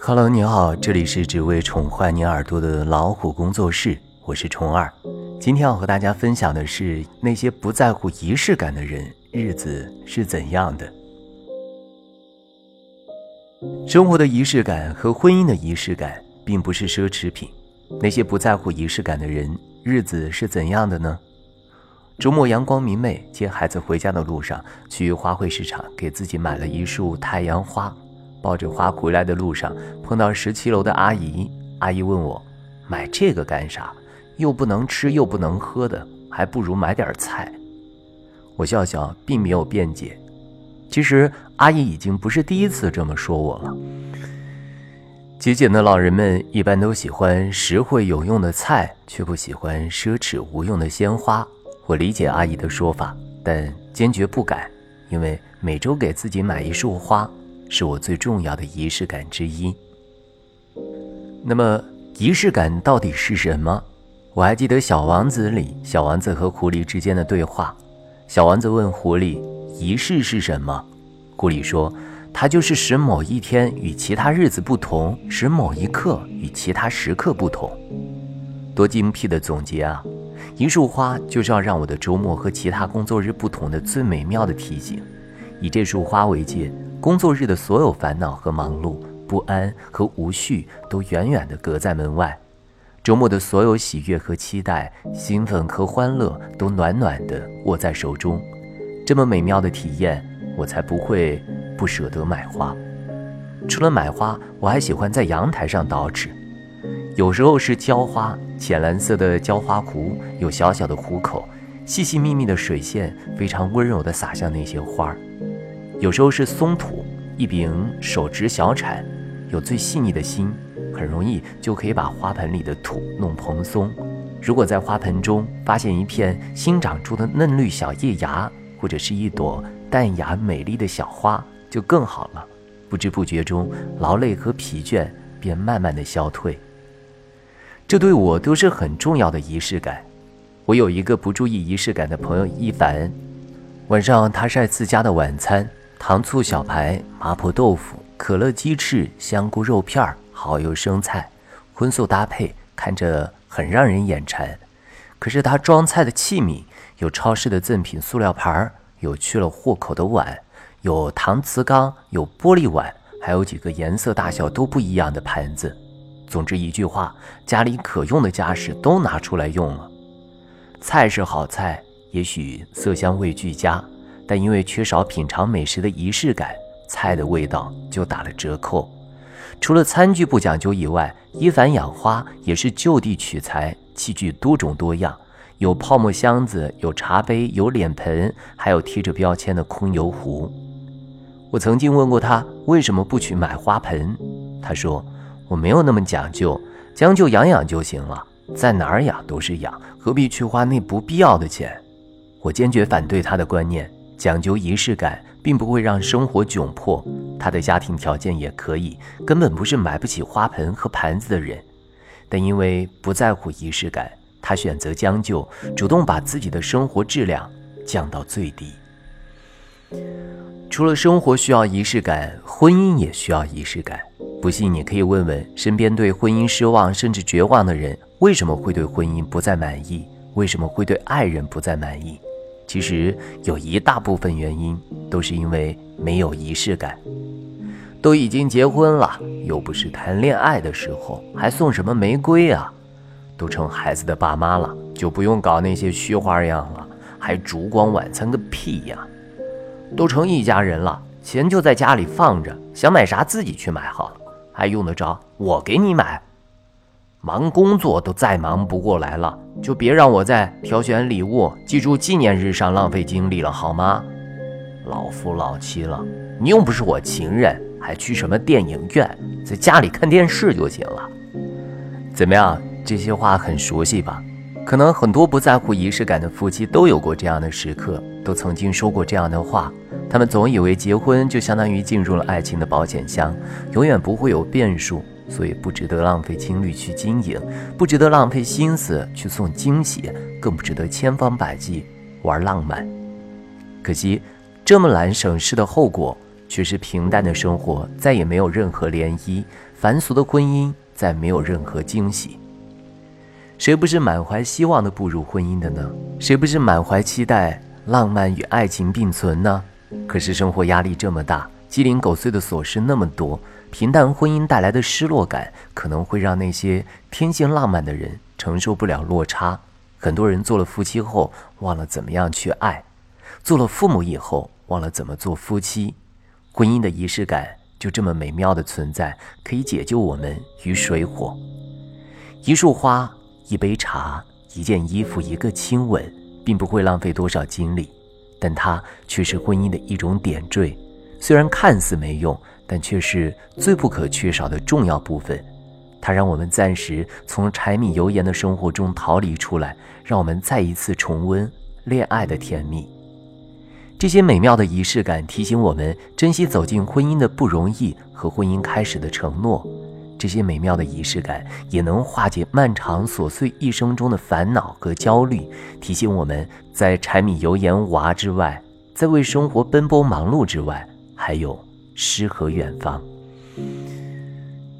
Hello，你好，这里是只为宠坏你耳朵的老虎工作室，我是虫儿。今天要和大家分享的是那些不在乎仪式感的人，日子是怎样的。生活的仪式感和婚姻的仪式感并不是奢侈品。那些不在乎仪式感的人，日子是怎样的呢？周末阳光明媚，接孩子回家的路上，去花卉市场给自己买了一束太阳花。抱着花回来的路上，碰到十七楼的阿姨。阿姨问我：“买这个干啥？又不能吃又不能喝的，还不如买点菜。”我笑笑，并没有辩解。其实阿姨已经不是第一次这么说我了。节俭的老人们一般都喜欢实惠有用的菜，却不喜欢奢侈无用的鲜花。我理解阿姨的说法，但坚决不敢，因为每周给自己买一束花。是我最重要的仪式感之一。那么，仪式感到底是什么？我还记得《小王子》里小王子和狐狸之间的对话。小王子问狐狸：“仪式是什么？”狐狸说：“它就是使某一天与其他日子不同，使某一刻与其他时刻不同。”多精辟的总结啊！一束花就是要让我的周末和其他工作日不同的最美妙的提醒。以这束花为界。工作日的所有烦恼和忙碌、不安和无序都远远地隔在门外，周末的所有喜悦和期待、兴奋和欢乐都暖暖地握在手中。这么美妙的体验，我才不会不舍得买花。除了买花，我还喜欢在阳台上捯饬。有时候是浇花，浅蓝色的浇花壶有小小的壶口，细细密密的水线非常温柔地洒向那些花儿。有时候是松土，一柄手执小铲，有最细腻的心，很容易就可以把花盆里的土弄蓬松。如果在花盆中发现一片新长出的嫩绿小叶芽，或者是一朵淡雅美丽的小花，就更好了。不知不觉中，劳累和疲倦便慢慢的消退。这对我都是很重要的仪式感。我有一个不注意仪式感的朋友一凡，晚上他晒自家的晚餐。糖醋小排、麻婆豆腐、可乐鸡翅、香菇肉片儿、蚝油生菜，荤素搭配，看着很让人眼馋。可是他装菜的器皿有超市的赠品塑料盘儿，有去了货口的碗，有搪瓷缸，有玻璃碗，还有几个颜色大小都不一样的盘子。总之一句话，家里可用的家事都拿出来用了。菜是好菜，也许色香味俱佳。但因为缺少品尝美食的仪式感，菜的味道就打了折扣。除了餐具不讲究以外，伊凡养花也是就地取材，器具多种多样，有泡沫箱子，有茶杯，有脸盆，还有贴着标签的空油壶。我曾经问过他为什么不去买花盆，他说我没有那么讲究，将就养养就行了，在哪儿养都是养，何必去花那不必要的钱？我坚决反对他的观念。讲究仪式感，并不会让生活窘迫。他的家庭条件也可以，根本不是买不起花盆和盘子的人。但因为不在乎仪式感，他选择将就，主动把自己的生活质量降到最低。除了生活需要仪式感，婚姻也需要仪式感。不信，你可以问问身边对婚姻失望甚至绝望的人，为什么会对婚姻不再满意？为什么会对爱人不再满意？其实有一大部分原因都是因为没有仪式感。都已经结婚了，又不是谈恋爱的时候，还送什么玫瑰啊？都成孩子的爸妈了，就不用搞那些虚花样了，还烛光晚餐个屁呀！都成一家人了，钱就在家里放着，想买啥自己去买好了，还用得着我给你买？忙工作都再忙不过来了，就别让我在挑选礼物、记住纪念日上浪费精力了，好吗？老夫老妻了，你又不是我情人，还去什么电影院？在家里看电视就行了。怎么样？这些话很熟悉吧？可能很多不在乎仪式感的夫妻都有过这样的时刻，都曾经说过这样的话。他们总以为结婚就相当于进入了爱情的保险箱，永远不会有变数。所以不值得浪费精力去经营，不值得浪费心思去送惊喜，更不值得千方百计玩浪漫。可惜，这么懒省事的后果，却是平淡的生活再也没有任何涟漪，凡俗的婚姻再没有任何惊喜。谁不是满怀希望的步入婚姻的呢？谁不是满怀期待，浪漫与爱情并存呢？可是生活压力这么大，鸡零狗碎的琐事那么多，平淡婚姻带来的失落感，可能会让那些天性浪漫的人承受不了落差。很多人做了夫妻后，忘了怎么样去爱；做了父母以后，忘了怎么做夫妻。婚姻的仪式感就这么美妙的存在，可以解救我们于水火。一束花，一杯茶，一件衣服，一个亲吻，并不会浪费多少精力，但它却是婚姻的一种点缀。虽然看似没用，但却是最不可缺少的重要部分。它让我们暂时从柴米油盐的生活中逃离出来，让我们再一次重温恋爱的甜蜜。这些美妙的仪式感提醒我们珍惜走进婚姻的不容易和婚姻开始的承诺。这些美妙的仪式感也能化解漫长琐碎一生中的烦恼和焦虑，提醒我们在柴米油盐娃之外，在为生活奔波忙碌之外，还有诗和远方。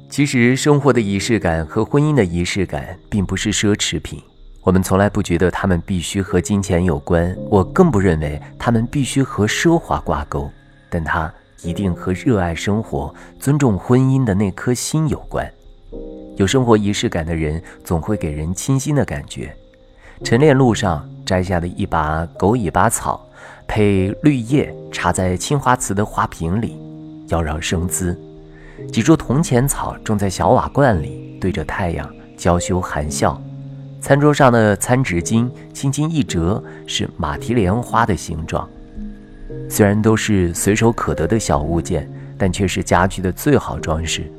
其实，生活的仪式感和婚姻的仪式感并不是奢侈品。我们从来不觉得他们必须和金钱有关，我更不认为他们必须和奢华挂钩。但它一定和热爱生活、尊重婚姻的那颗心有关。有生活仪式感的人，总会给人清新的感觉。晨练路上摘下的一把狗尾巴草，配绿叶插在青花瓷的花瓶里，妖娆生姿。几株铜钱草种在小瓦罐里，对着太阳娇羞含笑。餐桌上的餐纸巾轻轻一折，是马蹄莲花的形状。虽然都是随手可得的小物件，但却是家居的最好装饰。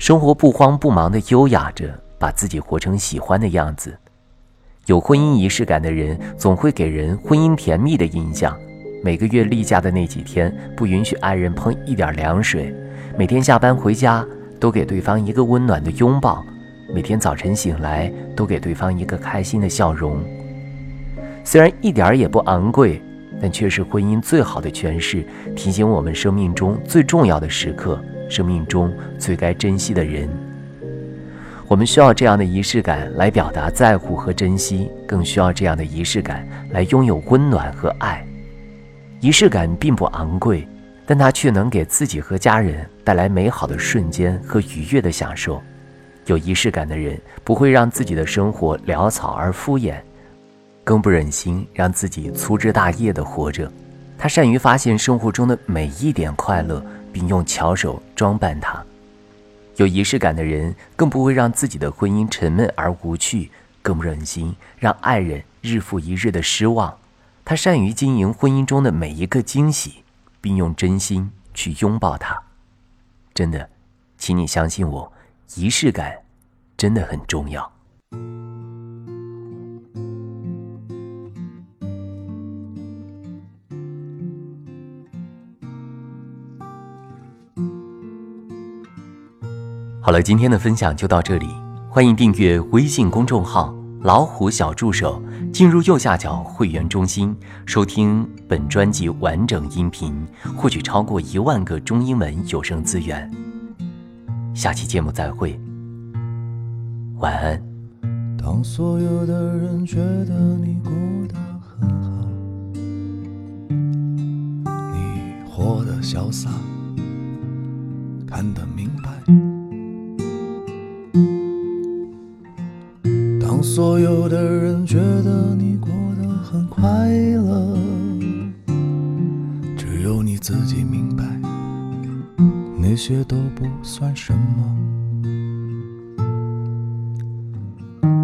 生活不慌不忙地优雅着，把自己活成喜欢的样子。有婚姻仪式感的人，总会给人婚姻甜蜜的印象。每个月例假的那几天，不允许爱人碰一点凉水。每天下班回家都给对方一个温暖的拥抱，每天早晨醒来都给对方一个开心的笑容。虽然一点儿也不昂贵，但却是婚姻最好的诠释，提醒我们生命中最重要的时刻，生命中最该珍惜的人。我们需要这样的仪式感来表达在乎和珍惜，更需要这样的仪式感来拥有温暖和爱。仪式感并不昂贵。但它却能给自己和家人带来美好的瞬间和愉悦的享受。有仪式感的人不会让自己的生活潦草而敷衍，更不忍心让自己粗枝大叶的活着。他善于发现生活中的每一点快乐，并用巧手装扮它。有仪式感的人更不会让自己的婚姻沉闷而无趣，更不忍心让爱人日复一日的失望。他善于经营婚姻中的每一个惊喜。并用真心去拥抱它，真的，请你相信我，仪式感真的很重要。好了，今天的分享就到这里，欢迎订阅微信公众号。老虎小助手，进入右下角会员中心，收听本专辑完整音频，获取超过一万个中英文有声资源。下期节目再会，晚安。当所有的人觉得你过得很好，你活得潇洒，看得明白。所有的人觉得你过得很快乐，只有你自己明白，那些都不算什么。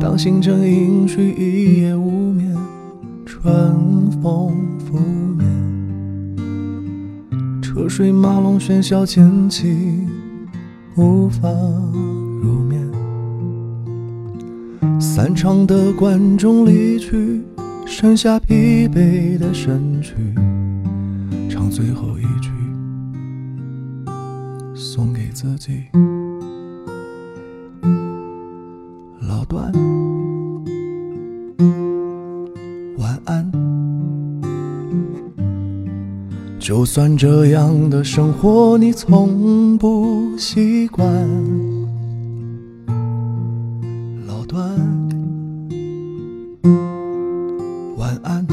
当星辰隐去，一夜无眠，春风拂面，车水马龙喧嚣渐起，无法。散场的观众离去，剩下疲惫的身躯，唱最后一句，送给自己。老段，晚安。就算这样的生活你从不习惯，安。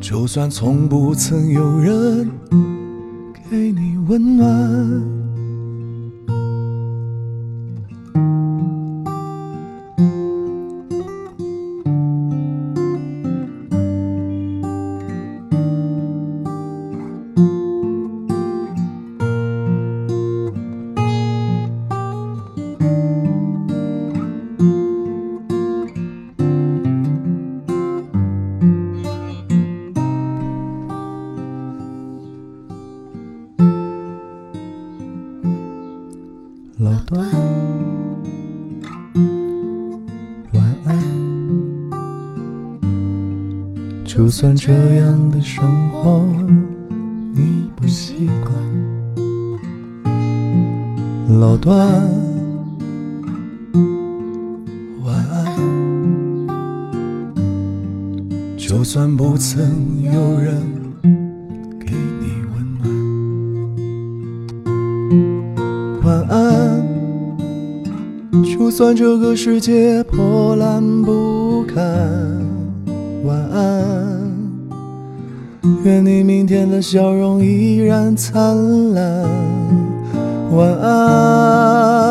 就算从不曾有人给你温暖。就算这样的生活你不习惯，老段，晚安。就算不曾有人给你温暖，晚安。就算这个世界破烂愿你明天的笑容依然灿烂，晚安。